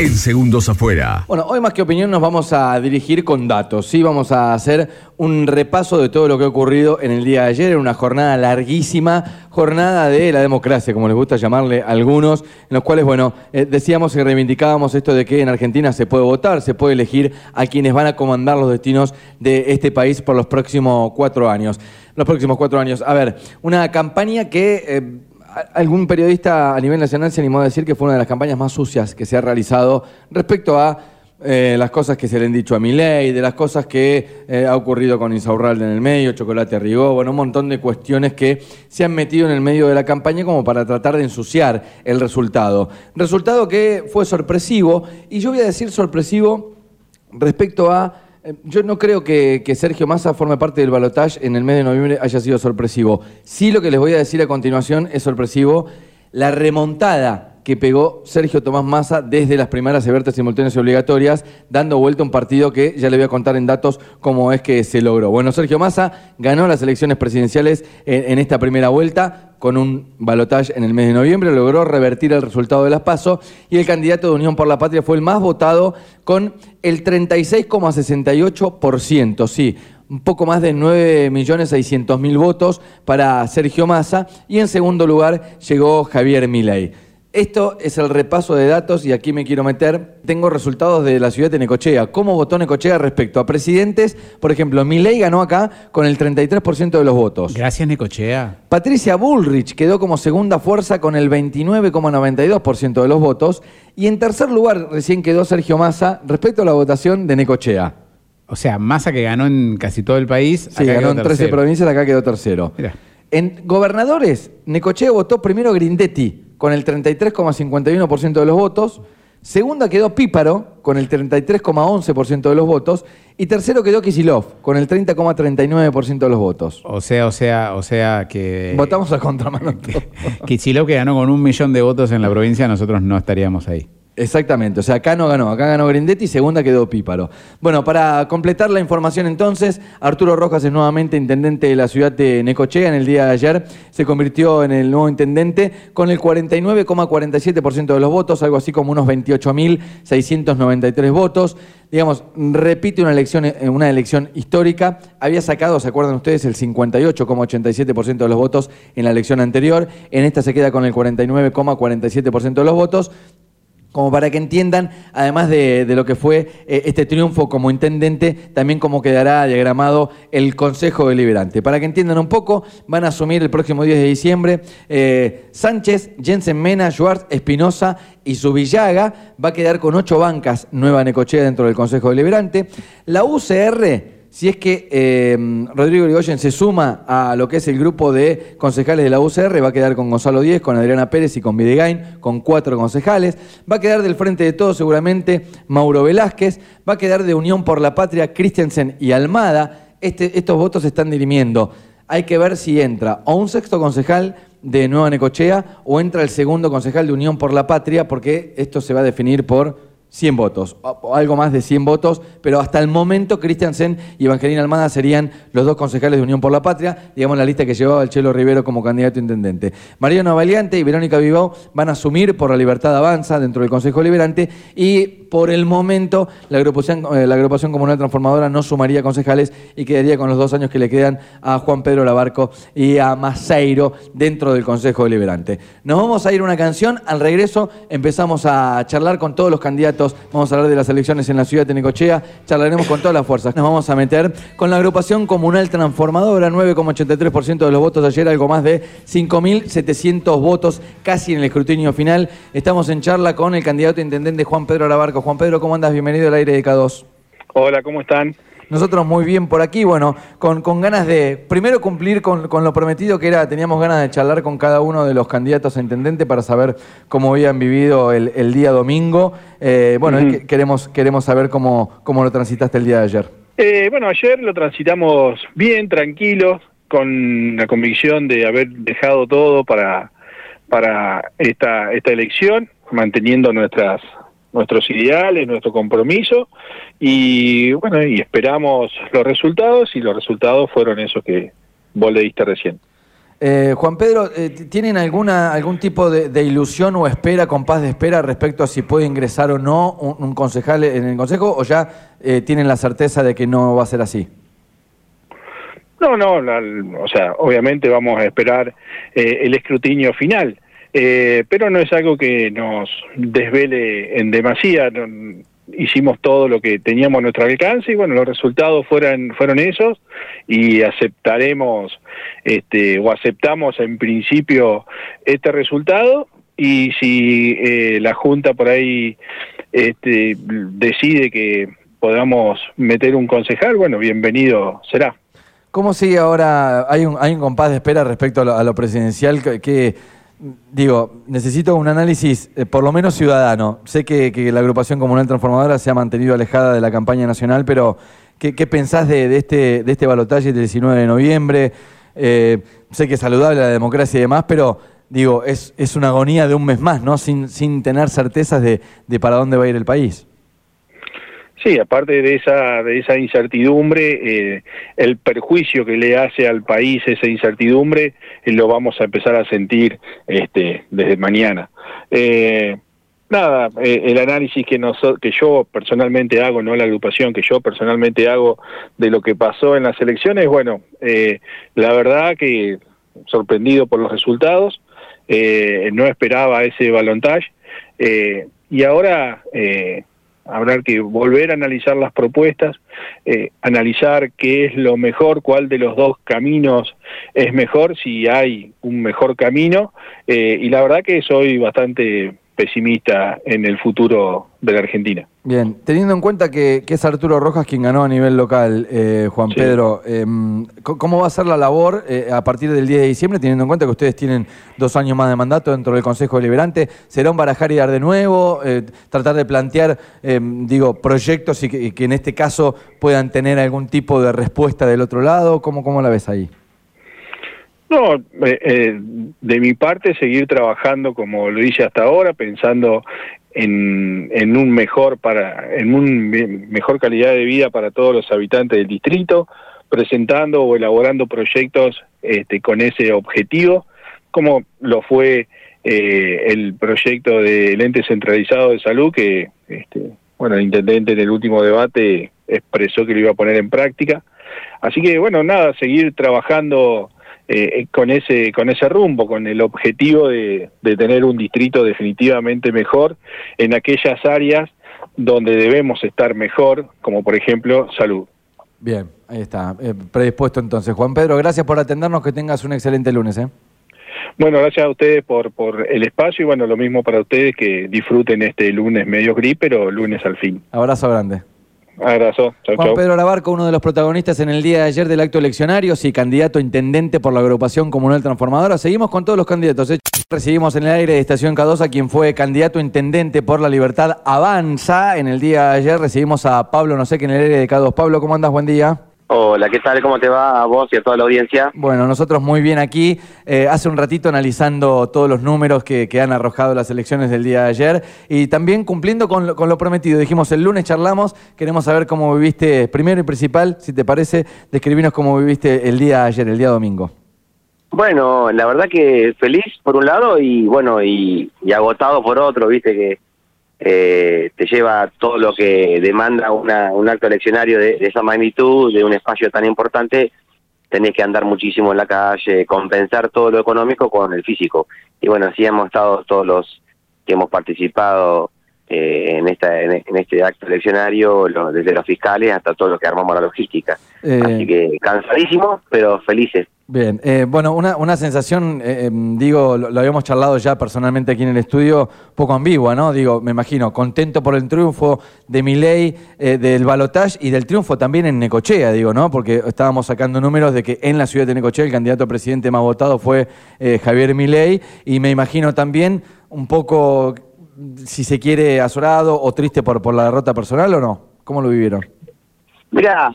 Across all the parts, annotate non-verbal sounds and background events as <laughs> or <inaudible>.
En segundos afuera. Bueno, hoy más que opinión nos vamos a dirigir con datos. Sí, vamos a hacer un repaso de todo lo que ha ocurrido en el día de ayer, en una jornada larguísima, jornada de la democracia, como les gusta llamarle a algunos, en los cuales, bueno, eh, decíamos y reivindicábamos esto de que en Argentina se puede votar, se puede elegir a quienes van a comandar los destinos de este país por los próximos cuatro años. Los próximos cuatro años. A ver, una campaña que... Eh, algún periodista a nivel nacional se animó a decir que fue una de las campañas más sucias que se ha realizado respecto a eh, las cosas que se le han dicho a Milei, de las cosas que eh, ha ocurrido con Insaurralde en el medio, Chocolate Rigó, bueno, un montón de cuestiones que se han metido en el medio de la campaña como para tratar de ensuciar el resultado. Resultado que fue sorpresivo, y yo voy a decir sorpresivo respecto a yo no creo que, Sergio Massa forme parte del balotaje en el mes de noviembre haya sido sorpresivo. Sí lo que les voy a decir a continuación es sorpresivo. La remontada que pegó Sergio Tomás Massa desde las primeras abiertas, simultáneas y obligatorias, dando vuelta un partido que ya le voy a contar en datos cómo es que se logró. Bueno, Sergio Massa ganó las elecciones presidenciales en, esta primera vuelta con un balotaje en el mes de noviembre, logró revertir el resultado de las PASO y el candidato de Unión por la Patria fue el más votado con el 36,68%, sí, un poco más de 9.600.000 votos para Sergio Massa y en segundo lugar llegó Javier Milei. Esto es el repaso de datos y aquí me quiero meter. Tengo resultados de la ciudad de Necochea. ¿Cómo votó Necochea respecto a presidentes? Por ejemplo, Milei ganó acá con el 33% de los votos. Gracias, Necochea. Patricia Bullrich quedó como segunda fuerza con el 29,92% de los votos. Y en tercer lugar recién quedó Sergio Massa respecto a la votación de Necochea. O sea, Massa que ganó en casi todo el país. Sí, ganó en 13 provincias, acá quedó tercero. En gobernadores, Necochea votó primero Grindetti con el 33,51% de los votos. Segunda quedó Píparo, con el 33,11% de los votos. Y tercero quedó Kisilov, con el 30,39% de los votos. O sea, o sea, o sea que... Votamos a contramano. <laughs> Kisilov que ganó con un millón de votos en la provincia, nosotros no estaríamos ahí. Exactamente, o sea, acá no ganó, acá ganó Grindetti y segunda quedó Píparo. Bueno, para completar la información entonces, Arturo Rojas es nuevamente intendente de la ciudad de Necochea. En el día de ayer se convirtió en el nuevo intendente con el 49,47% de los votos, algo así como unos 28.693 votos. Digamos, repite una elección, eh, una elección histórica. Había sacado, ¿se acuerdan ustedes?, el 58,87% de los votos en la elección anterior. En esta se queda con el 49,47% de los votos como para que entiendan, además de, lo que fue eh, este triunfo como intendente, también cómo quedará diagramado el Consejo Deliberante. Para que entiendan un poco, van a asumir el próximo 10 de diciembre eh, Sánchez, Jensen Mena, Schwartz, Espinosa y Subillaga. Va a quedar con ocho bancas Nueva Necochea dentro del Consejo Deliberante. La UCR si es que em, Rodrigo Rigoyen se suma a lo que es el grupo de concejales de la UCR, va a quedar con Gonzalo Díez, con Adriana Pérez y con Videgain, con cuatro concejales. Va a quedar del frente de todos seguramente Mauro Velázquez. Va a quedar de Unión por la Patria Christensen y Almada. Este, estos votos se están dirimiendo. Hay que ver si entra o un sexto concejal de Nueva Necochea o entra el segundo concejal de Unión por la Patria, porque esto se va a definir por 100 votos, o algo más de 100 votos, pero hasta el momento Cristiansen y Evangelina Almada serían los dos concejales de Unión por la Patria, digamos la lista que llevaba el Chelo Rivero como candidato a intendente. Mariano Valiante y Verónica Vivao van a asumir por la libertad avanza dentro del Consejo Liberante y por el momento la agrupación, eh, la agrupación comunal transformadora no sumaría concejales y quedaría con los dos años que le quedan a Juan Pedro Labarco y a Maceiro dentro del Consejo Liberante. Nos vamos a ir a una canción, al regreso empezamos a charlar con todos los candidatos vamos a hablar de las elecciones en la ciudad de Necochea, charlaremos con todas las fuerzas. Nos vamos a meter con la agrupación comunal transformadora, 9,83% de los votos ayer, algo más de 5.700 votos casi en el escrutinio final. Estamos en charla con el candidato intendente Juan Pedro Juan Pedro, ¿cómo andas? Bienvenido al aire de K2. Hola, ¿cómo están? Nosotros muy bien por aquí, bueno, con, ganas de primero cumplir con, lo prometido que era, teníamos ganas de charlar con cada uno de los candidatos a intendente para saber cómo habían vivido el, día domingo. Eh, bueno, queremos, queremos saber cómo, cómo lo transitaste el día de ayer. Eh, bueno, ayer lo transitamos bien, tranquilos, con la convicción de haber dejado todo para, para esta, esta elección, manteniendo nuestras nuestros ideales, nuestro compromiso y bueno, y esperamos los resultados y los resultados fueron esos que vos le diste recién. Eh, Juan Pedro, eh, ¿tienen alguna algún tipo de, ilusión o espera, compás de espera respecto a si puede ingresar o no un, concejal en el Consejo o ya eh, tienen la certeza de que no va a ser así? No, no, o sea, obviamente vamos a esperar el escrutinio final, pero no es algo que nos desvele en demasía hicimos todo lo que teníamos a nuestro alcance y bueno, los resultados fueron, fueron esos y aceptaremos este, o aceptamos en principio este resultado y si eh, la Junta por ahí este, decide que podamos meter un concejal, bueno, bienvenido será. ¿Cómo sigue ahora? Hay un, hay un compás de espera respecto a lo, presidencial que Digo, necesito un análisis eh, por lo menos ciudadano. Sé que, la agrupación comunal transformadora se ha mantenido alejada de la campaña nacional, pero ¿qué, pensás de, este, de este balotaje del 19 de noviembre? Eh, sé que es saludable la democracia y demás, pero digo, es, es una agonía de un mes más, ¿no? Sin, sin tener certezas de, de para dónde va a ir el país. Sí, aparte de esa, de esa incertidumbre, eh, el perjuicio que le hace al país esa incertidumbre eh, lo vamos a empezar a sentir este, desde mañana. Eh, nada, el análisis que, que yo personalmente hago, no la agrupación, que yo personalmente hago de lo que pasó en las elecciones, bueno, la verdad que sorprendido por los resultados, no esperaba ese balontage y ahora habrá que volver a analizar las propuestas, eh, analizar qué es lo mejor, cuál de los dos caminos es mejor, si hay un mejor camino, eh, y la verdad que soy bastante pesimista en el futuro de la Argentina. Bien, teniendo en cuenta que, es Arturo Rojas quien ganó a nivel local, eh, Juan Pedro, em, ¿cómo va a ser la labor eh, a partir del 10 de diciembre, teniendo en cuenta que ustedes tienen dos años más de mandato dentro del Consejo Deliberante? ¿Será un barajar y dar de nuevo? Eh, ¿Tratar de plantear, em, digo, proyectos y que, en este caso puedan tener algún tipo de respuesta del otro lado? ¿Cómo, cómo la ves ahí? No, eh, eh, de mi parte seguir trabajando como lo hice hasta ahora, pensando en, en un mejor para, en un mejor calidad de vida para todos los habitantes del distrito, presentando o elaborando proyectos este, con ese objetivo, como lo fue eh, el proyecto del ente centralizado de salud que, este, bueno, el intendente en el último debate expresó que lo iba a poner en práctica. Así que, bueno, nada, seguir trabajando eh, con ese con ese rumbo, con el objetivo de, tener un distrito definitivamente mejor en aquellas áreas donde debemos estar mejor, como por ejemplo salud. Bien, ahí está, eh, predispuesto entonces. Juan Pedro, gracias por atendernos, que tengas un excelente lunes. ¿eh? Bueno, gracias a ustedes por, por el espacio y bueno, lo mismo para ustedes que disfruten este lunes medio gris, pero lunes al fin. Abrazo grande. Abrazo. Juan Pedro Labarco, uno de los protagonistas en el día de ayer del acto eleccionario, sí, candidato intendente por la agrupación comunal transformadora. Seguimos con todos los candidatos. ¿eh? Recibimos en el aire de Estación K2 a quien fue candidato intendente por la libertad Avanza. En el día de ayer recibimos a Pablo, no sé qué en el aire de K2. Pablo, ¿cómo andas? Buen día. Hola, ¿qué tal? ¿Cómo te va a vos y a toda la audiencia? Bueno, nosotros muy bien aquí. Eh, hace un ratito analizando todos los números que, han arrojado las elecciones del día de ayer y también cumpliendo con lo, prometido. Dijimos, el lunes charlamos, queremos saber cómo viviste, primero y principal, si te parece, describirnos cómo viviste el día de ayer, el día domingo. Bueno, la verdad que feliz por un lado y bueno, y agotado por otro, viste que eh, te lleva todo lo que demanda una, un acto eleccionario de, esa magnitud, de un espacio tan importante, tenés que andar muchísimo en la calle, compensar todo lo económico con el físico. Y bueno, así hemos estado todos los que hemos participado eh, en, esta, en, este acto eleccionario, desde los fiscales hasta todo lo que armamos la logística. Eh, así que cansadísimos, pero felices. Bien, eh, bueno, una, una sensación, eh, em, digo, lo, habíamos charlado ya personalmente aquí en el estudio, poco ambigua, ¿no? Digo, me imagino, contento por el triunfo de Milei, eh, del balotage y del triunfo también en Necochea, digo, ¿no? Porque estábamos sacando números de que en la ciudad de Necochea el candidato a presidente más votado fue Javier Milei y me imagino también un poco, si se quiere, azorado o triste por, por la derrota personal o no. ¿Cómo lo vivieron? Mira,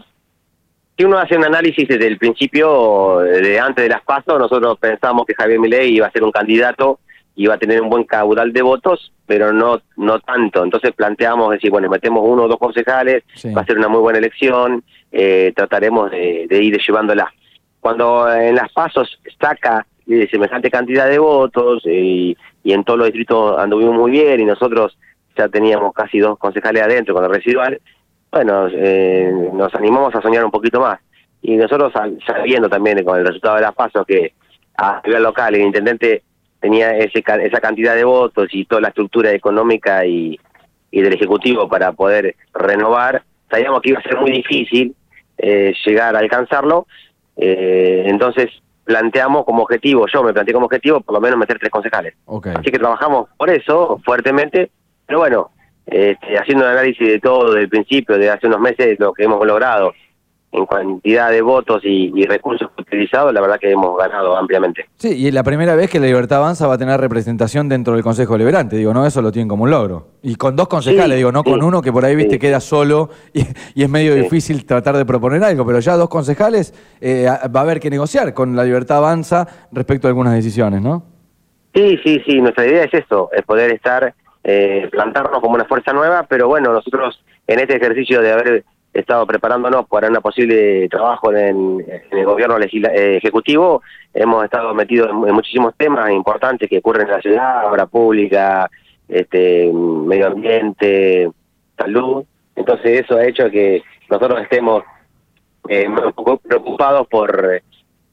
si uno hace un análisis desde el principio, de antes de las pasos, nosotros pensamos que Javier Milei iba a ser un candidato iba a tener un buen caudal de votos, pero no no tanto. Entonces planteamos decir, bueno, metemos uno o dos concejales, Sí. va a ser una muy buena elección, eh, trataremos de, de ir llevándola. Cuando en las pasos saca eh, semejante cantidad de votos eh, y, y en todos los distritos anduvimos muy bien y nosotros ya teníamos casi dos concejales adentro con el residual, bueno, eh, nos animamos a soñar un poquito más. Y nosotros sabiendo también con el resultado de las pasos que a nivel local el intendente tenía ese, esa cantidad de votos y toda la estructura económica y, y del Ejecutivo para poder renovar, sabíamos que iba a ser muy difícil eh, llegar a alcanzarlo, eh, entonces planteamos como objetivo, yo me planteé como objetivo por lo menos meter tres concejales. Así que trabajamos por eso fuertemente, pero bueno, este, haciendo un análisis de todo, del principio, de hace unos meses, lo que hemos logrado en cantidad de votos y, y recursos utilizados, la verdad que hemos ganado ampliamente. Sí, y es la primera vez que la Libertad Avanza va a tener representación dentro del Consejo Deliberante. Digo, no, eso lo tienen como un logro. Y con dos concejales, Sí, digo, no sí. con uno que por ahí, viste, Sí. queda solo y, y es medio difícil tratar de proponer algo, pero ya dos concejales eh, va a haber que negociar con la Libertad Avanza respecto a algunas decisiones, ¿no? Sí, sí, sí, nuestra idea es eso, es poder estar, eh, plantarnos como una fuerza nueva, pero bueno, nosotros en este ejercicio de haber estado preparándonos para una posible trabajo en, el gobierno eh, ejecutivo, hemos estado metidos en, muchísimos temas importantes que ocurren en la ciudad, obra pública, este, medio ambiente, salud, entonces eso ha hecho que nosotros estemos eh, un preocupados por,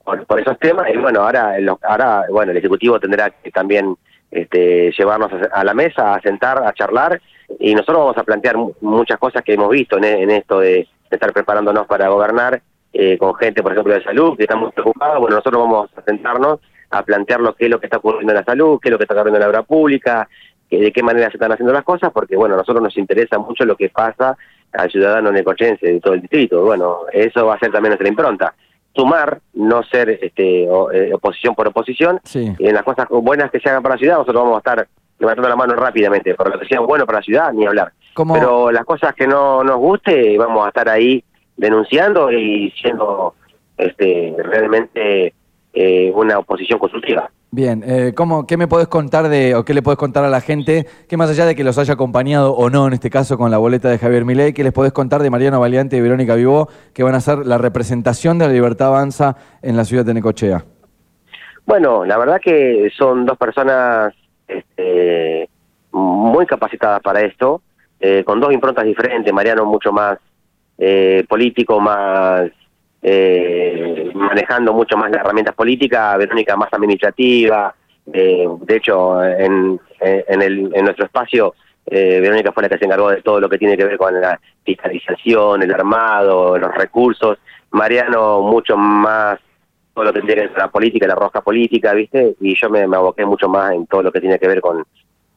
por, esos temas. Y bueno ahora ahora bueno el ejecutivo tendrá que también este, llevarnos a la mesa a sentar a charlar y nosotros vamos a plantear mu- muchas cosas que hemos visto en, en esto de, de estar preparándonos para gobernar eh, con gente por ejemplo de salud que está muy preocupada bueno nosotros vamos a sentarnos a plantear lo que es lo que está ocurriendo en la salud qué es lo que está ocurriendo en la obra pública que de qué manera se están haciendo las cosas, porque bueno, a nosotros nos interesa mucho lo que pasa al ciudadano necochense de todo el distrito. Bueno, eso va a ser también nuestra impronta. Sumar, no ser este, o- eh, oposición por oposición, Sí. y en las cosas buenas que se hagan para la ciudad, nosotros vamos a estar levantando la mano rápidamente, por lo que sea bueno para la ciudad, ni hablar. ¿Cómo- Pero las cosas que no nos guste, vamos a estar ahí denunciando y siendo este, realmente eh, una oposición constructiva. Bien, eh, ¿cómo, ¿qué me podés contar de, o qué le podés contar a la gente, que más allá de que los haya acompañado o no, en este caso con la boleta de Javier Milei, qué les podés contar de Mariano Valiante y Verónica Vivó, que van a ser la representación de la Libertad Avanza en la ciudad de Necochea? Bueno, la verdad que son dos personas este, muy capacitadas para esto, eh, con dos improntas diferentes. Mariano mucho más eh, político, más eh, manejando mucho más las herramientas políticas, Verónica más administrativa. eh, de hecho, en, en, el, en nuestro espacio, Verónica fue la que se encargó de todo lo que tiene que ver con la fiscalización, el armado, los recursos. Mariano mucho más todo lo que tiene que ver la política, la rosca política, ¿viste? Y yo me, me aboqué mucho más en todo lo que tiene que ver con,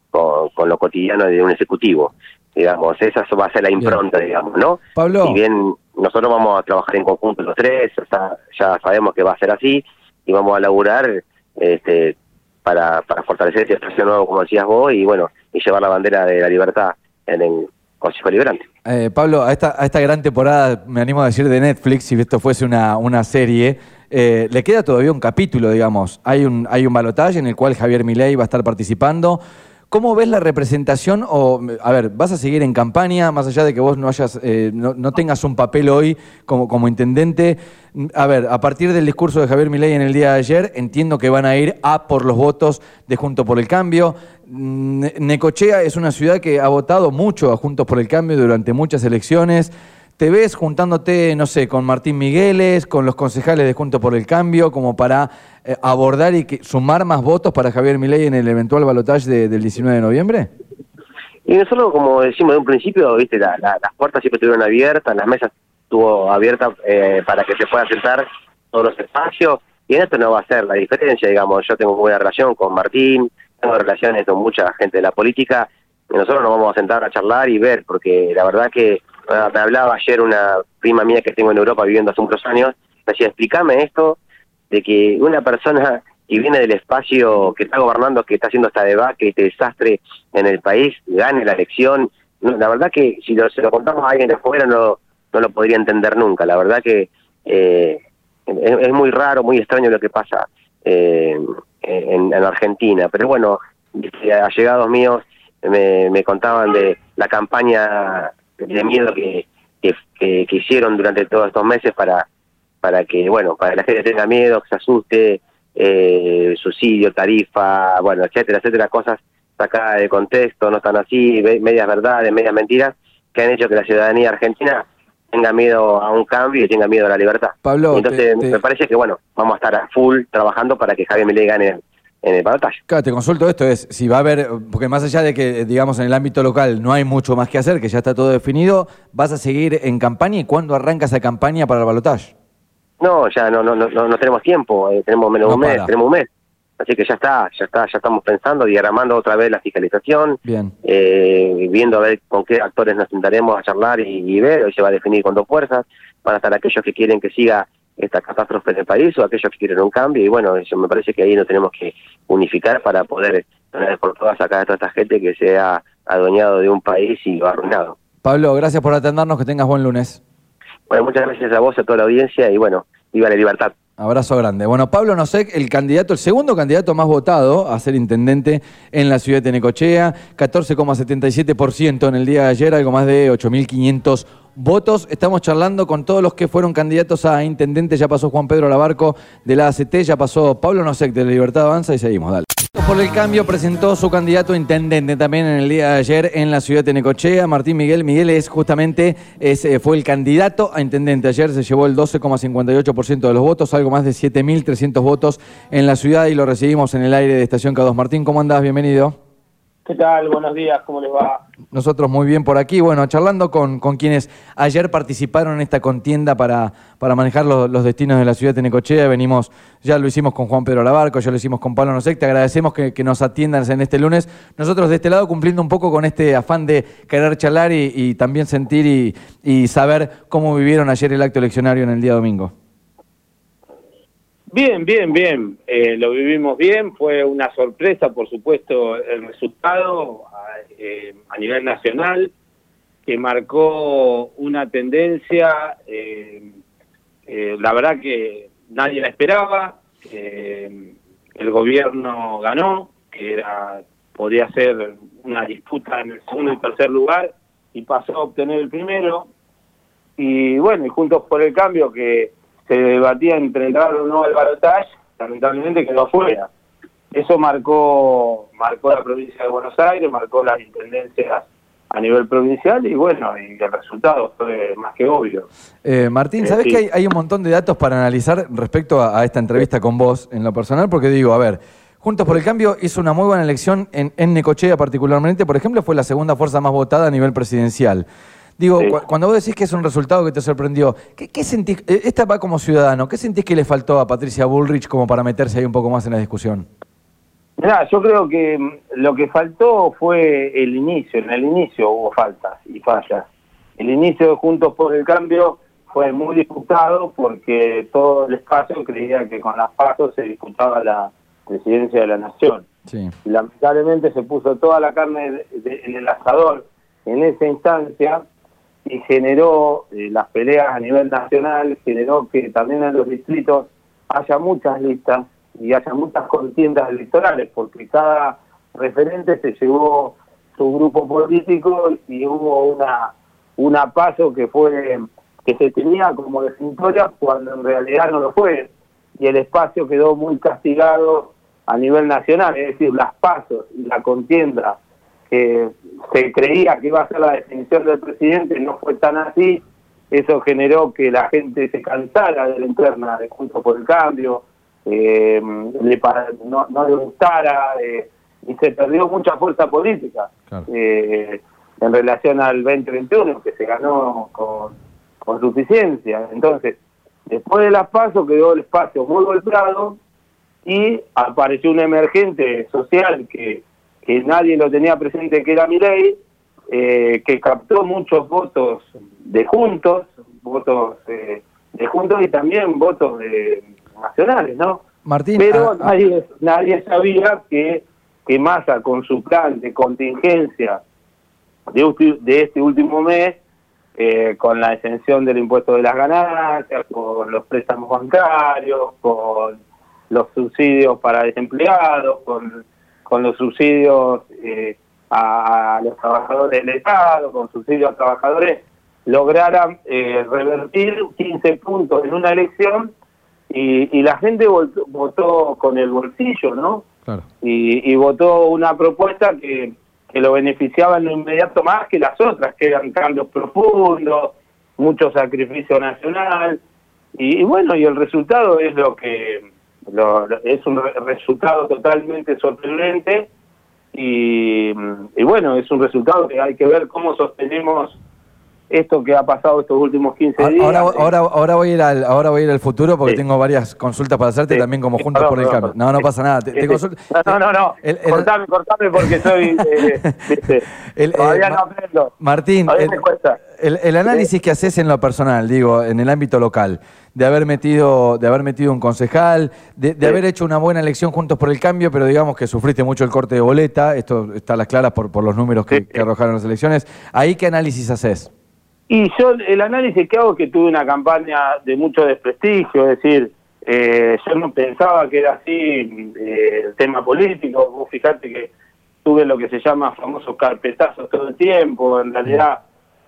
con, con lo cotidiano de un ejecutivo. Digamos, esa va a ser la impronta, digamos, ¿no? Pablo. Si bien nosotros vamos a trabajar en conjunto los tres, o sea, ya sabemos que va a ser así, y vamos a laburar este, para, para fortalecer este espacio nuevo, como decías vos, y bueno, y llevar la bandera de la libertad en el Consejo Liberante. Eh, Pablo, a esta, a esta gran temporada, me animo a decir de Netflix, si esto fuese una, una serie, eh, le queda todavía un capítulo, digamos. Hay un, hay un balotaje en el cual Javier Milei va a estar participando. ¿Cómo ves la representación? O, a ver, ¿vas a seguir en campaña, más allá de que vos no hayas, eh, no, no tengas un papel hoy como, como intendente? A ver, a partir del discurso de Javier Milei en el día de ayer, entiendo que van a ir a por los votos de Juntos por el Cambio. Ne- Necochea es una ciudad que ha votado mucho a Juntos por el Cambio durante muchas elecciones. ¿Te ves juntándote, no sé, con Martín Migueles, con los concejales de Juntos por el Cambio, como para eh, abordar y que- sumar más votos para Javier Milei en el eventual balotaje de- del 19 de noviembre? Y nosotros, como decimos de un principio, viste, la- la- las puertas siempre estuvieron abiertas, las mesas estuvo abiertas eh, para que se puedan sentar todos los espacios, y en esto no va a ser la diferencia, digamos, yo tengo muy buena relación con Martín, tengo relaciones con mucha gente de la política, y nosotros nos vamos a sentar a charlar y ver, porque la verdad que me hablaba ayer una prima mía que tengo en Europa viviendo hace muchos años, me decía, explícame esto, de que una persona que viene del espacio que está gobernando, que está haciendo esta debacle, este desastre en el país, gane la elección. No, La verdad que si lo, se lo contamos a alguien de afuera no, no lo podría entender nunca. La verdad que eh, es, muy raro, muy extraño lo que pasa eh, en, en Argentina. Pero bueno, allegados míos me, me contaban de la campaña de miedo que, que, que, hicieron durante todos estos meses para, para que, bueno, para que la gente tenga miedo, que se asuste, eh, subsidio, tarifa, bueno, etcétera, etcétera, cosas sacadas de contexto, no están así, medias verdades, medias mentiras, que han hecho que la ciudadanía argentina tenga miedo a un cambio y tenga miedo a la libertad. Pablo, entonces me parece que bueno, vamos a estar a full trabajando para que Javier Milei gane en el balotaje. Claro, te consulto esto, es si va a haber, porque más allá de que, digamos, en el ámbito local no hay mucho más que hacer, que ya está todo definido, ¿vas a seguir en campaña y cuándo arranca esa campaña para el balotaje? No, ya no, no, no, no tenemos tiempo, eh, tenemos menos de un mes, tenemos un mes. Así que ya está, ya está, ya estamos pensando, diagramando otra vez la fiscalización, Bien. Eh, viendo a ver con qué actores nos sentaremos a charlar y, ver, hoy se va a definir con dos fuerzas, van a estar aquellos que quieren que siga esta catástrofe el país o aquellos que quieren un cambio y bueno, eso me parece que ahí nos tenemos que unificar para poder por todas sacar a toda esta gente que se ha adueñado de un país y lo ha arruinado. Pablo, gracias por atendernos, que tengas buen lunes. Bueno, muchas gracias a vos, a toda la audiencia y bueno, viva la libertad. Abrazo grande. Bueno, Pablo Nosek, el candidato, el segundo candidato más votado a ser intendente en la ciudad de Necochea, 14,77% en el día de ayer, algo más de 8.500 votos. Estamos charlando con todos los que fueron candidatos a intendente. Ya pasó Juan Pedro Labarco de la ACT, ya pasó Pablo Nosek de la Libertad Avanza y seguimos, dale. Por el cambio presentó su candidato a intendente también en el día de ayer en la ciudad de Necochea, Martín Miguel. Miguel es justamente, eh, fue el candidato a intendente. Ayer se llevó el 12,58% de los votos, algo más de 7.300 votos en la ciudad y lo recibimos en el aire de Estación K2. Martín, ¿cómo andás? Bienvenido. ¿Qué tal? Buenos días, ¿cómo les va? Nosotros muy bien por aquí. Bueno, charlando con, con quienes ayer participaron en esta contienda para, para manejar los, destinos de la ciudad de Necochea. Venimos, ya lo hicimos con Juan Pedro Labarco, ya lo hicimos con Pablo Nosek. Te agradecemos que, nos atiendan en este lunes. Nosotros de este lado cumpliendo un poco con este afán de querer charlar y, también sentir y, y saber cómo vivieron ayer el acto eleccionario en el día domingo. Bien, bien, bien. Eh, lo vivimos bien. Fue una sorpresa, por supuesto, el resultado eh, a, nivel nacional que marcó una tendencia. Eh, la verdad que nadie la esperaba. el gobierno ganó, que era podía ser una disputa en el segundo y tercer lugar y pasó a obtener el primero. Y bueno, y Juntos por el Cambio que se debatía entre entrar o no al balotaje, lamentablemente quedó afuera. Eso marcó, marcó la provincia de Buenos Aires, marcó las intendencias a nivel provincial y bueno, y el resultado fue más que obvio. Eh, Martín, eh, ¿sabes que hay, un montón de datos para analizar respecto a, esta entrevista con vos en lo personal? Porque digo, a ver, Juntos por el Cambio hizo una muy buena elección en, en Necochea particularmente, por ejemplo, fue la segunda fuerza más votada a nivel presidencial. Digo, cuando vos decís que es un resultado que te sorprendió, ¿qué, sentís, eh, esta va como ciudadano, qué sentís que le faltó a Patricia Bullrich como para meterse ahí un poco más en la discusión? Mirá, yo creo que mm, lo que faltó fue el inicio, en el inicio hubo faltas y fallas. El inicio de Juntos por el Cambio fue muy disputado porque todo el espacio creía que con las pasos se disputaba la presidencia de la nación. Sí. Y lamentablemente se puso toda la carne en el asador en esa instancia y generó eh, las peleas a nivel nacional, generó que también en los distritos haya muchas listas y haya muchas contiendas electorales, porque cada referente se llevó su grupo político y hubo una una paso que fue que se tenía como definitoria cuando en realidad no lo fue. Y el espacio quedó muy castigado a nivel nacional, es decir, las pasos y la contienda que se creía que iba a ser la definición del presidente, no fue tan así, eso generó que la gente se cansara de la interna de Juntos por el Cambio, eh, le no, le gustara eh, y se perdió mucha fuerza política eh, en relación al 2021 que se ganó con, con suficiencia. Entonces, después de las pasos quedó el espacio muy golpeado y apareció un emergente social que que nadie lo tenía presente que era mi eh, que captó muchos votos de juntos, votos eh, de juntos y también votos de nacionales, ¿no? Martín, pero ah, ah. nadie nadie sabía que que Massa con su plan de contingencia de, de este último mes eh, con la exención del impuesto de las ganancias, con los préstamos bancarios, con los subsidios para desempleados, con con los subsidios eh, a, los trabajadores del Estado, con subsidios a trabajadores, lograran eh, revertir 15 puntos en una elección y, la gente votó, con el bolsillo, ¿no? Y, y, votó una propuesta que, que lo beneficiaba en lo inmediato más que las otras, que eran cambios profundos, mucho sacrificio nacional, y, bueno, y el resultado es lo que es un resultado totalmente sorprendente y, y, bueno, es un resultado que hay que ver cómo sostenemos esto que ha pasado estos últimos 15 días. Ahora, ahora, ahora, voy a ir al, ahora voy a ir al futuro porque tengo varias consultas para hacerte también como Juntos por el Cambio. No, no pasa nada. no, no, no, cortame, cortame porque soy... Eh, <laughs> eh, todavía no aprendo. Martín, el, el, análisis que haces en lo personal, digo, en el ámbito local, de haber metido, de haber metido un concejal, de, haber hecho una buena elección juntos por el cambio, pero digamos que sufriste mucho el corte de boleta, esto está a las claras por, por los números que, que arrojaron las elecciones. ¿Ahí qué análisis haces? Y yo el análisis que hago es que tuve una campaña de mucho desprestigio, es decir, eh, yo no pensaba que era así eh, el tema político, vos fijate que tuve lo que se llama famosos carpetazos todo el tiempo, en realidad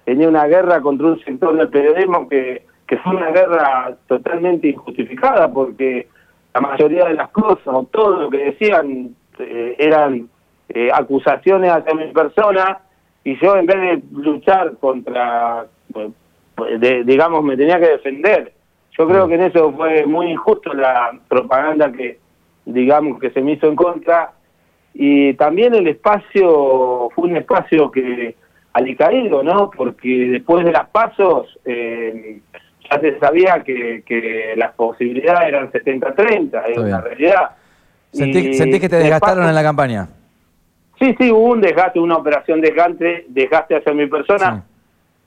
tenía una guerra contra un sector del periodismo que, que fue una guerra totalmente injustificada porque la mayoría de las cosas o todo lo que decían eh, eran acusaciones hacia mi persona y yo en vez de luchar contra, pues, digamos, me tenía que defender. Yo creo que en eso fue muy injusto la propaganda que, digamos, que se me hizo en contra. Y también el espacio fue un espacio que alicaído, ¿no? Porque después de las pasos eh, ya se sabía que, que las posibilidades eran 70-30, es la realidad. ¿Sentí, que te desgastaron en la campaña? Sí, sí, hubo un desgaste, una operación desgaste, desgaste hacia mi persona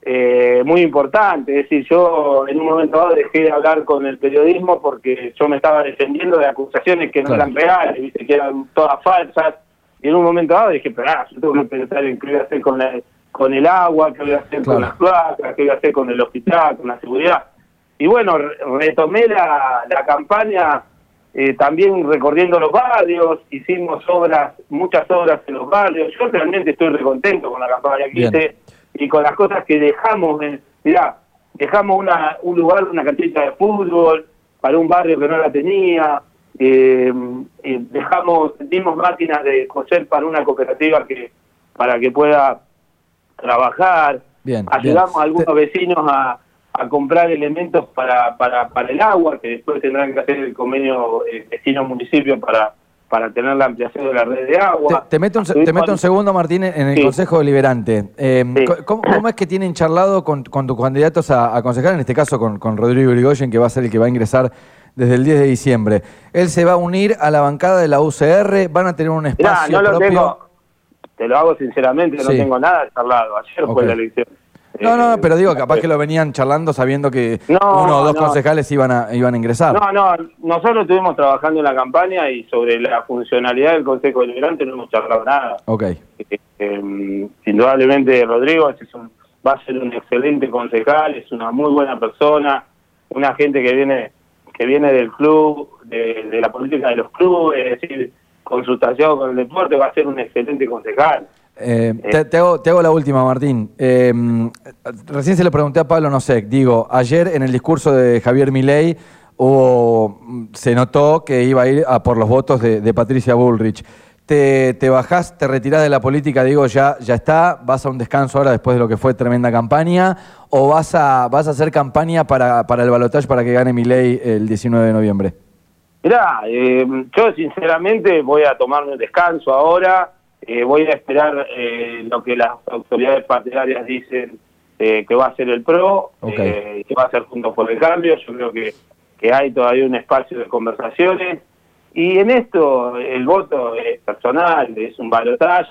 eh, muy importante. Es decir, yo en un momento dado dejé de hablar con el periodismo porque yo me estaba defendiendo de acusaciones que no eran reales, ¿viste? que eran todas falsas. Y en un momento dado dije, pero ah, yo tengo que pensar en qué voy a hacer con, la, con el agua, qué voy a hacer con las placas, qué voy a hacer con el hospital, con la seguridad. Y bueno, retomé la, la campaña eh, también recorriendo los barrios, hicimos obras, muchas obras en los barrios. Yo realmente estoy recontento con la campaña que hice y con las cosas que dejamos. mirá, dejamos una, un lugar, una canchita de fútbol para un barrio que no la tenía. Eh, eh, dejamos, dimos máquinas de coser para una cooperativa que para que pueda trabajar. Bien, Ayudamos a algunos vecinos a a comprar elementos para, para, para el agua, que después tendrán que hacer el convenio eh, destino-municipio para, para tener la ampliación de la red de agua. Te, meto, un, te meto un segundo, Martín, en el Consejo Deliberante. Eh, ¿cómo, es que tienen charlado con, con tus candidatos a, a concejal, en este caso con, con Rodrigo Irigoyen, que va a ser el que va a ingresar desde el 10 de diciembre? Él se va a unir a la bancada de la UCR, van a tener un espacio no lo Tengo, te lo hago sinceramente, no tengo nada charlado. Ayer fue la elección. No, no, pero digo, capaz que lo venían charlando sabiendo que uno o dos concejales iban a, iban a ingresar. No, no, nosotros estuvimos trabajando en la campaña y sobre la funcionalidad del Consejo Deliberante no hemos charlado nada. Ok. Eh, em, indudablemente Rodrigo es un, va a ser un excelente concejal, es una muy buena persona, una gente que viene que viene del club, de, de la política de los clubes, es decir, consultación con el deporte, va a ser un excelente concejal. Eh, te, hago, la última, Martín. Eh, recién se lo pregunté a Pablo Nosek. Digo, ayer en el discurso de Javier Milei se notó que iba a ir a por los votos de, Patricia Bullrich. Te, te, bajás, te retirás de la política, digo, ya, ya está, vas a un descanso ahora después de lo que fue tremenda campaña, o vas a, vas a hacer campaña para, para el balotaje para que gane Milei el 19 de noviembre? Mirá, eh, yo sinceramente voy a tomarme un descanso ahora, eh, voy a esperar eh, lo que las autoridades partidarias dicen eh, que va a ser el PRO, que va a ser Juntos por el Cambio. Yo creo que, que hay todavía un espacio de conversaciones. Y en esto el voto es personal, es un balotaje.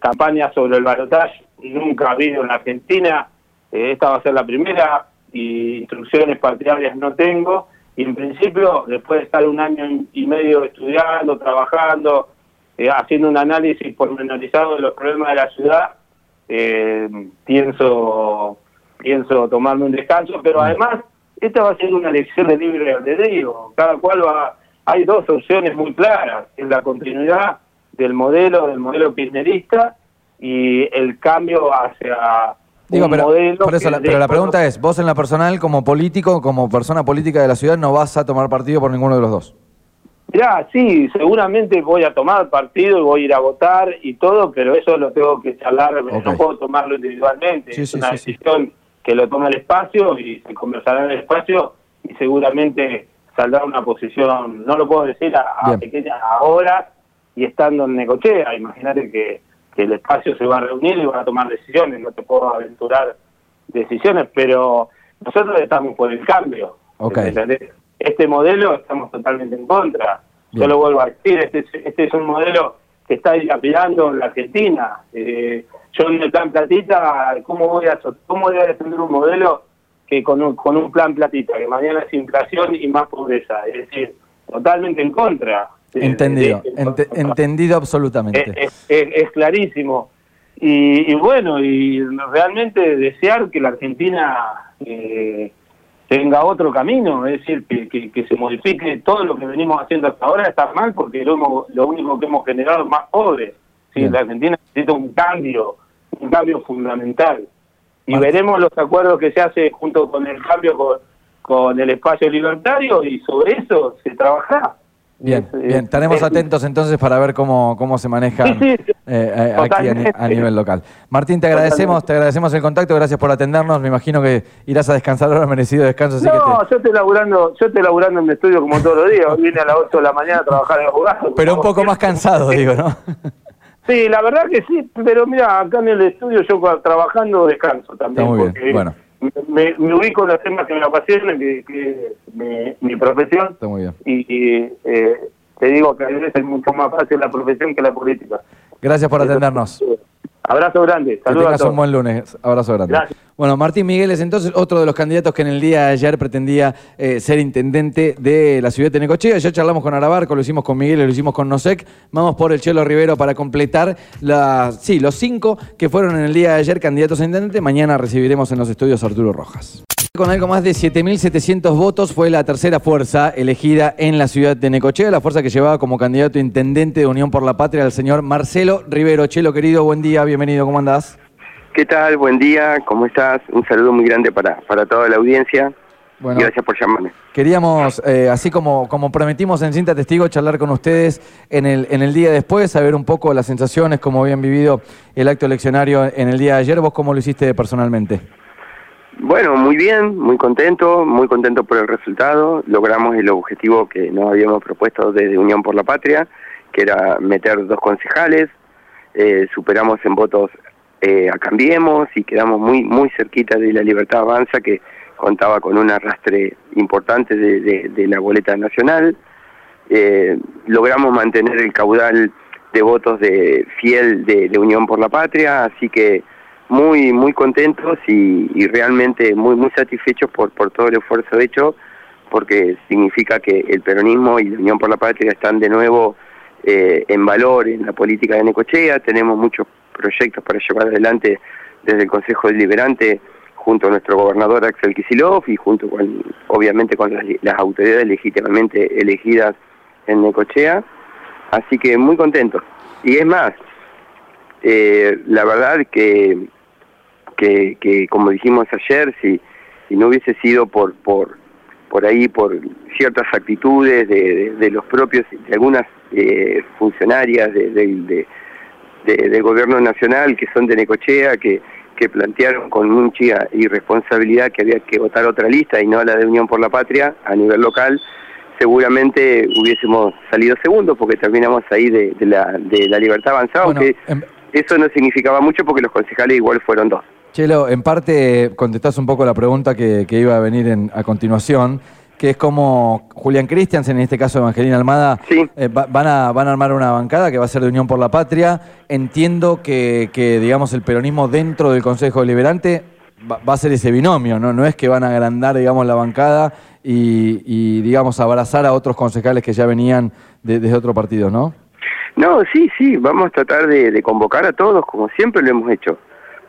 campaña sobre el balotaje nunca ha habido en Argentina. esta va a ser la primera. Y instrucciones partidarias no tengo. Y en principio, después de estar un año y medio estudiando, trabajando, eh, haciendo un análisis pormenorizado de los problemas de la ciudad, eh, pienso, pienso tomarme un descanso, pero además esta va a ser una elección de libre albedrío, cada cual va, hay dos opciones muy claras, en la continuidad del modelo, del modelo kirchnerista y el cambio hacia Digo, pero, modelo por eso la, pero la pregunta es, vos en la personal, como político, como persona política de la ciudad, no vas a tomar partido por ninguno de los dos. Mirá, sí, seguramente voy a tomar partido y voy a ir a votar y todo, pero eso lo tengo que charlar, Ok. no puedo tomarlo individualmente, Sí, es sí, una sí, decisión que lo toma el espacio y se conversará en el espacio y seguramente saldrá una posición, no lo puedo decir a, a Bien. pequeña ahora y estando en Necochea, imagínate que, que el espacio se va a reunir y van a tomar decisiones, no te puedo aventurar decisiones, pero nosotros estamos por el cambio. Este modelo estamos totalmente en contra. Bien. Yo lo vuelvo a decir, este es, este es un modelo que está dilapidando la Argentina. Eh, yo en el plan platita, ¿cómo voy a cómo voy a defender un modelo que con un, con un plan platita, que mañana es inflación y más pobreza? Es decir, totalmente en contra. de- Entendido, de- de- ente- entendido absolutamente. es, es- es clarísimo. Y, y bueno, y realmente desear que la Argentina eh, tenga otro camino, es decir, que, que- que se modifique todo lo que venimos haciendo hasta ahora está mal porque lo, hemos- lo único que hemos generado es más pobres. Sí, Bien. la Argentina necesita un cambio, un cambio fundamental. Y veremos los acuerdos que se hace junto con el cambio con, con el espacio libertario y sobre eso se trabaja. Bien, Es, bien, estaremos es- atentos entonces para ver cómo, cómo se Sí, sí, eh, eh, aquí a, a nivel local. Martín, te agradecemos, Totalmente. te agradecemos el contacto, gracias por atendernos. Me imagino que irás a descansar ahora, merecido descanso, así que No, te- yo estoy laburando, yo estoy laburando en mi estudio como todos los días. Hoy vine a las 8 de la mañana a trabajar de abogado. Pero un poco más cansado, digo, ¿no? <laughs> Sí, la verdad que sí, pero mira, acá en el estudio yo trabajando descanso también. Está muy bien, porque bueno. Me, me ubico en los temas que me apasionan, que, que es mi, mi profesión, Está muy bien. y, y, eh, te digo que a veces es mucho más fácil la profesión que la política. Gracias por atendernos. Abrazo grande, Que saludos a tengas un buen lunes. Abrazo grande. Gracias. Bueno, Martín Miguel es entonces otro de los candidatos que en el día de ayer pretendía eh, ser intendente de la ciudad de Necochea. Ya charlamos con Arabarco, lo hicimos con Miguel lo hicimos con Nosec. Vamos por el Chelo Rivero para completar sí, los cinco que fueron en el día de ayer candidatos a intendente. Mañana recibiremos en los estudios a Arturo Rojas. Con algo más de 7.700 votos fue la tercera fuerza elegida en la ciudad de Necochea, la fuerza que llevaba como candidato intendente de Unión por la Patria al señor Marcelo Rivero. Chelo, querido, buen día, bienvenido, ¿cómo andás? ¿Qué tal? Buen día, ¿cómo estás? Un saludo muy grande para, para toda la audiencia. Bueno, Gracias por llamarme. Queríamos, eh, así como, como prometimos en Cinta Testigo, charlar con ustedes en el, en el día después, saber un poco las sensaciones, cómo habían vivido el acto eleccionario en el día de ayer. ¿Vos cómo lo hiciste personalmente? Bueno, muy bien, muy contento, muy contento por el resultado. Logramos el objetivo que nos habíamos propuesto desde Unión por la Patria, que era meter dos concejales. Eh, superamos en votos eh, a Cambiemos y quedamos muy muy cerquita de la Libertad Avanza, que contaba con un arrastre importante de, la boleta nacional. Eh, logramos mantener el caudal de votos de fiel de Unión por la Patria, así que muy muy contentos y, y realmente muy muy satisfechos por, por todo el esfuerzo hecho, porque significa que el peronismo y la Unión por la Patria están de nuevo eh, en valor en la política de Necochea, tenemos muchos proyectos para llevar adelante desde el Consejo Deliberante junto a nuestro gobernador Axel Kisilov y junto con, obviamente, con las, las autoridades legítimamente elegidas en Necochea. Así que muy contentos. Y es más, eh, la verdad que, que, que, como dijimos ayer, si, si no hubiese sido por, por, por ahí, por ciertas actitudes de, de, de los propios, de algunas eh, funcionarias de, de, de, de- del gobierno nacional que son de Necochea, que, que plantearon con mucha irresponsabilidad que había que votar otra lista y no la de Unión por la Patria a nivel local, seguramente hubiésemos salido segundos porque terminamos ahí de, de la, de la libertad avanzada, Bueno, aunque em- eso no significaba mucho porque los concejales igual fueron dos. Chelo, en parte contestás un poco la pregunta que, que iba a venir en- a continuación, que es como Julián Christiansen, en este caso Evangelina Almada, Sí. eh, va- van, a, van a armar una bancada que va a ser de Unión por la Patria. Entiendo que, que, digamos, el peronismo dentro del Consejo Deliberante va, va a ser ese binomio, ¿no? No es que van a agrandar, digamos, la bancada y, y, digamos, abrazar a otros concejales que ya venían de- desde otro partido, ¿no? No, sí, sí, vamos a tratar de, de convocar a todos como siempre lo hemos hecho.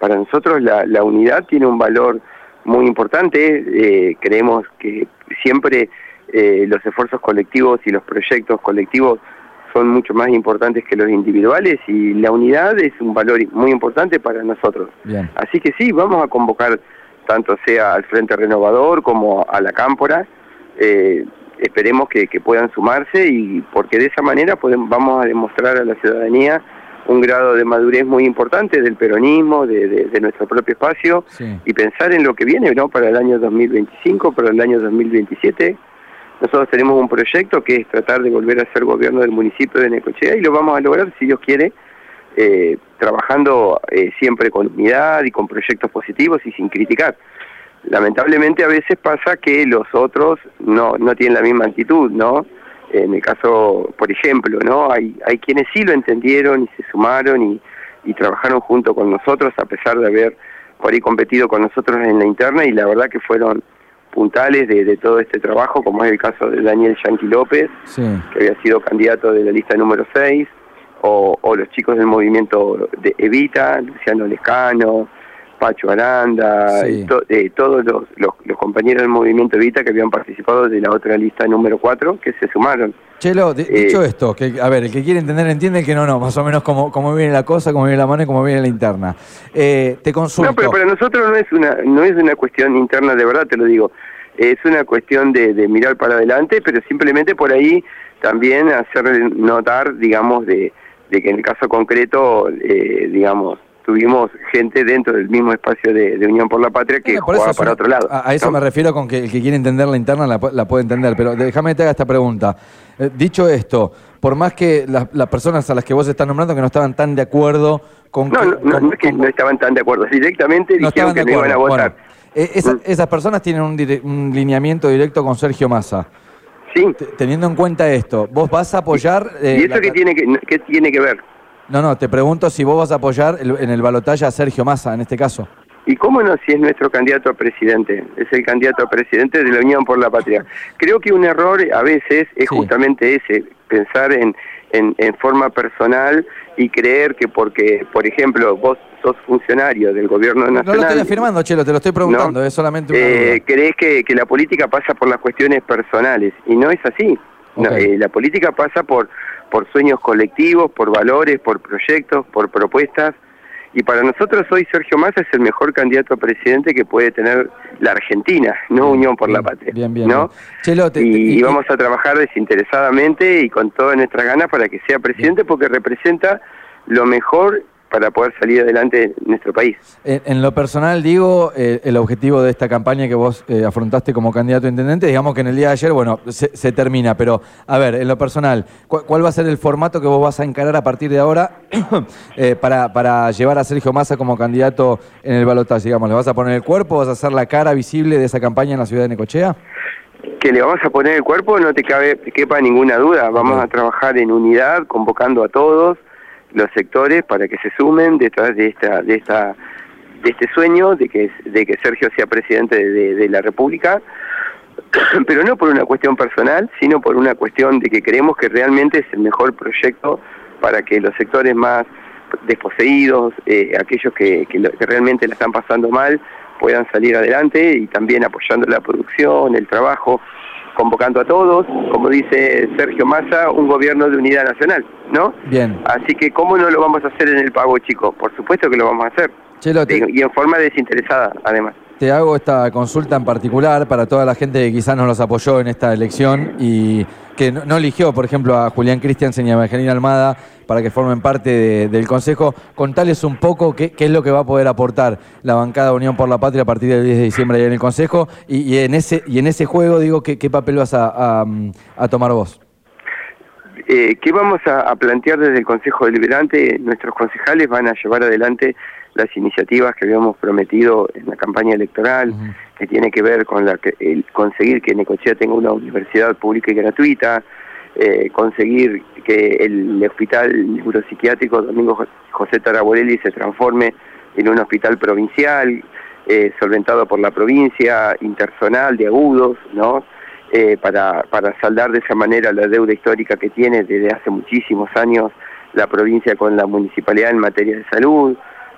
Para nosotros la, la unidad tiene un valor muy importante, eh, creemos que siempre eh, los esfuerzos colectivos y los proyectos colectivos son mucho más importantes que los individuales y la unidad es un valor muy importante para nosotros. Bien. Así que sí, vamos a convocar tanto sea al Frente Renovador como a la Cámpora. Eh, esperemos que, que puedan sumarse y porque de esa manera podemos, vamos a demostrar a la ciudadanía un grado de madurez muy importante del peronismo, de, de- de nuestro propio espacio Sí. y pensar en lo que viene ¿no? para el año 2025, para el año 2027. Nosotros tenemos un proyecto que es tratar de volver a ser gobierno del municipio de Necochea y lo vamos a lograr, si Dios quiere, eh, trabajando eh, siempre con unidad y con proyectos positivos y sin criticar. Lamentablemente a veces pasa que los otros no, no tienen la misma actitud, ¿no? En el caso, por ejemplo, ¿no? Hay, hay quienes sí lo entendieron y se sumaron y, y trabajaron junto con nosotros a pesar de haber por ahí competido con nosotros en la interna y la verdad que fueron puntales de, de todo este trabajo, como es el caso de Daniel Yanqui López, Sí. que había sido candidato de la lista número 6, o, o los chicos del movimiento de Evita, Luciano Lescano, Pacho Aranda, Sí. to- eh, todos los, los, los compañeros del movimiento Evita que habían participado de la otra lista número 4, que se sumaron. Chelo, Eh, dicho esto, que, a ver, el que quiere entender entiende, el que no, no, más o menos cómo, cómo viene la cosa, cómo viene la mano y cómo viene la interna. Eh, te consulto. No, pero para nosotros no es una no es una cuestión interna, de verdad te lo digo. Es una cuestión de, de mirar para adelante, pero simplemente por ahí también hacer notar, digamos, de, de que en el caso concreto, eh, digamos, tuvimos gente dentro del mismo espacio de, de Unión por la Patria que Bueno, por eso jugaba para una- otro lado. A, a eso ¿no? me refiero con que el que quiere entender la interna la, la puede entender, pero déjame que te haga esta pregunta. Eh, dicho esto, por más que las, personas a las que vos estás nombrando que no estaban tan de acuerdo con No, que- no, no, con- no es que con- no estaban tan de acuerdo. Directamente no dijeron que no iban a acuerdo. votar. Bueno, eh, esa- Mm. esas personas tienen un, dire- un lineamiento directo con Sergio Massa. Sí. Teniendo en cuenta esto, ¿vos vas a apoyar... eh, ¿Y eso la- qué tiene que, qué tiene que ver? No, no, te pregunto si vos vas a apoyar el- en el balotaje a Sergio Massa, en este caso. ¿Y cómo no si es nuestro candidato a presidente? Es el candidato a presidente de la Unión por la Patria. Creo que un error a veces es Sí. justamente ese, pensar en, en, en forma personal y creer que porque, por ejemplo, vos sos funcionario del gobierno No nacional... lo estoy afirmando, Chelo, te lo estoy preguntando, ¿no? es solamente una Eh, crees que, que la política pasa por las cuestiones personales y no es así. No, Ok. eh, la política pasa por, por sueños colectivos, por valores, por proyectos, por propuestas. Y para nosotros hoy Sergio Massa es el mejor candidato a presidente que puede tener la Argentina, no Unión por la Patria. bien, bien, ¿no? bien. Chelo, te- y, te- y vamos a trabajar desinteresadamente y con todas nuestras ganas para que sea presidente porque representa lo mejor para poder salir adelante en nuestro país. En, en lo personal, digo, eh, el objetivo de esta campaña que vos eh, afrontaste como candidato a intendente, digamos que en el día de ayer, bueno, se, se termina, pero a ver, en lo personal, ¿cu- ¿cuál va a ser el formato que vos vas a encarar a partir de ahora <coughs> eh, para, para llevar a Sergio Massa como candidato en el balotaje? Digamos, ¿le vas a poner el cuerpo? ¿Vas a hacer la cara visible de esa campaña en la ciudad de Necochea? que le vamos a poner el cuerpo no te cabe te quepa ninguna duda vamos a trabajar en unidad convocando a todos los sectores para que se sumen detrás de esta de esta de este sueño de que de que Sergio sea presidente de, de la República. <clears throat> Pero no por una cuestión personal sino por una cuestión de que creemos que realmente es el mejor proyecto para que los sectores más desposeídos eh, aquellos que, que que realmente la están pasando mal puedan salir adelante y también apoyando la producción, el trabajo, convocando a todos, como dice Sergio Massa, un gobierno de unidad nacional, ¿no? Bien. Así que, ¿cómo no lo vamos a hacer en el pago, chicos? Por supuesto que lo vamos a hacer. Chelo, te, Y en forma desinteresada, además. Te hago esta consulta en particular para toda la gente que quizás nos los apoyó en esta elección y que no, no eligió, por ejemplo, a Julián Christiansen y a Evangelina Almada para que formen parte de- del Consejo. Contales un poco qué, qué es lo que va a poder aportar la bancada Unión por la Patria a partir del 10 de diciembre en el Consejo y, en, ese, y en ese juego, digo, ¿qué, papel vas a, a- tomar vos? Eh, ¿Qué vamos a plantear desde el Consejo Deliberante? Nuestros concejales van a llevar adelante las iniciativas que habíamos prometido en la campaña electoral, que tiene que ver con la que- el conseguir que Necochea tenga una universidad pública y gratuita, eh, conseguir que el hospital neuropsiquiátrico Domingo Jo- José Taraborelli se transforme en un hospital provincial, eh, solventado por la provincia, interzonal de agudos, ¿no? Eh, para, para saldar de esa manera la deuda histórica que tiene desde hace muchísimos años la provincia con la municipalidad en materia de salud,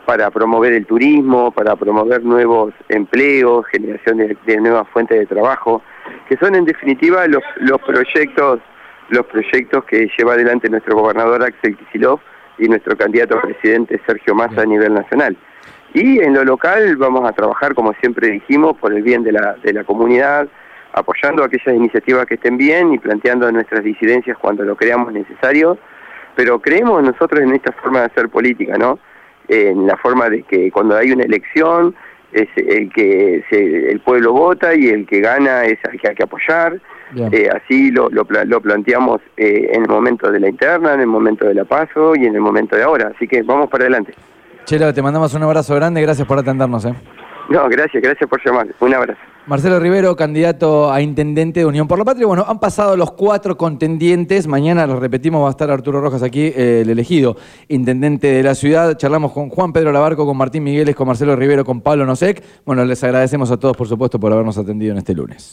para promover el turismo, para promover nuevos empleos, generación de, de nuevas fuentes de trabajo, que son en definitiva los, los proyectos los proyectos que lleva adelante nuestro gobernador Axel Kicillof y nuestro candidato a presidente Sergio Massa a nivel nacional. Y en lo local vamos a trabajar, como siempre dijimos, por el bien de la, de la comunidad, apoyando aquellas iniciativas que estén bien y planteando nuestras disidencias cuando lo creamos necesario, pero creemos nosotros en esta forma de hacer política, ¿no? En la forma de que cuando hay una elección es el que se, el pueblo vota y el que gana es al que hay que apoyar. Eh, así lo, lo, lo planteamos eh, en el momento de la interna, en el momento de la paso y en el momento de ahora. Así que vamos para adelante. Chelo, te mandamos un abrazo grande, gracias por atendernos. ¿eh? No, gracias, gracias por llamar. Un abrazo. Marcelo Rivero, candidato a intendente de Unión por la Patria. Bueno, han pasado los cuatro contendientes. Mañana, lo repetimos, va a estar Arturo Rojas aquí, eh, el elegido intendente de la ciudad. Charlamos con Juan Pedro Labarco, con Martín Migueles, con Marcelo Rivero, con Pablo Nosek. Bueno, les agradecemos a todos, por supuesto, por habernos atendido en este lunes.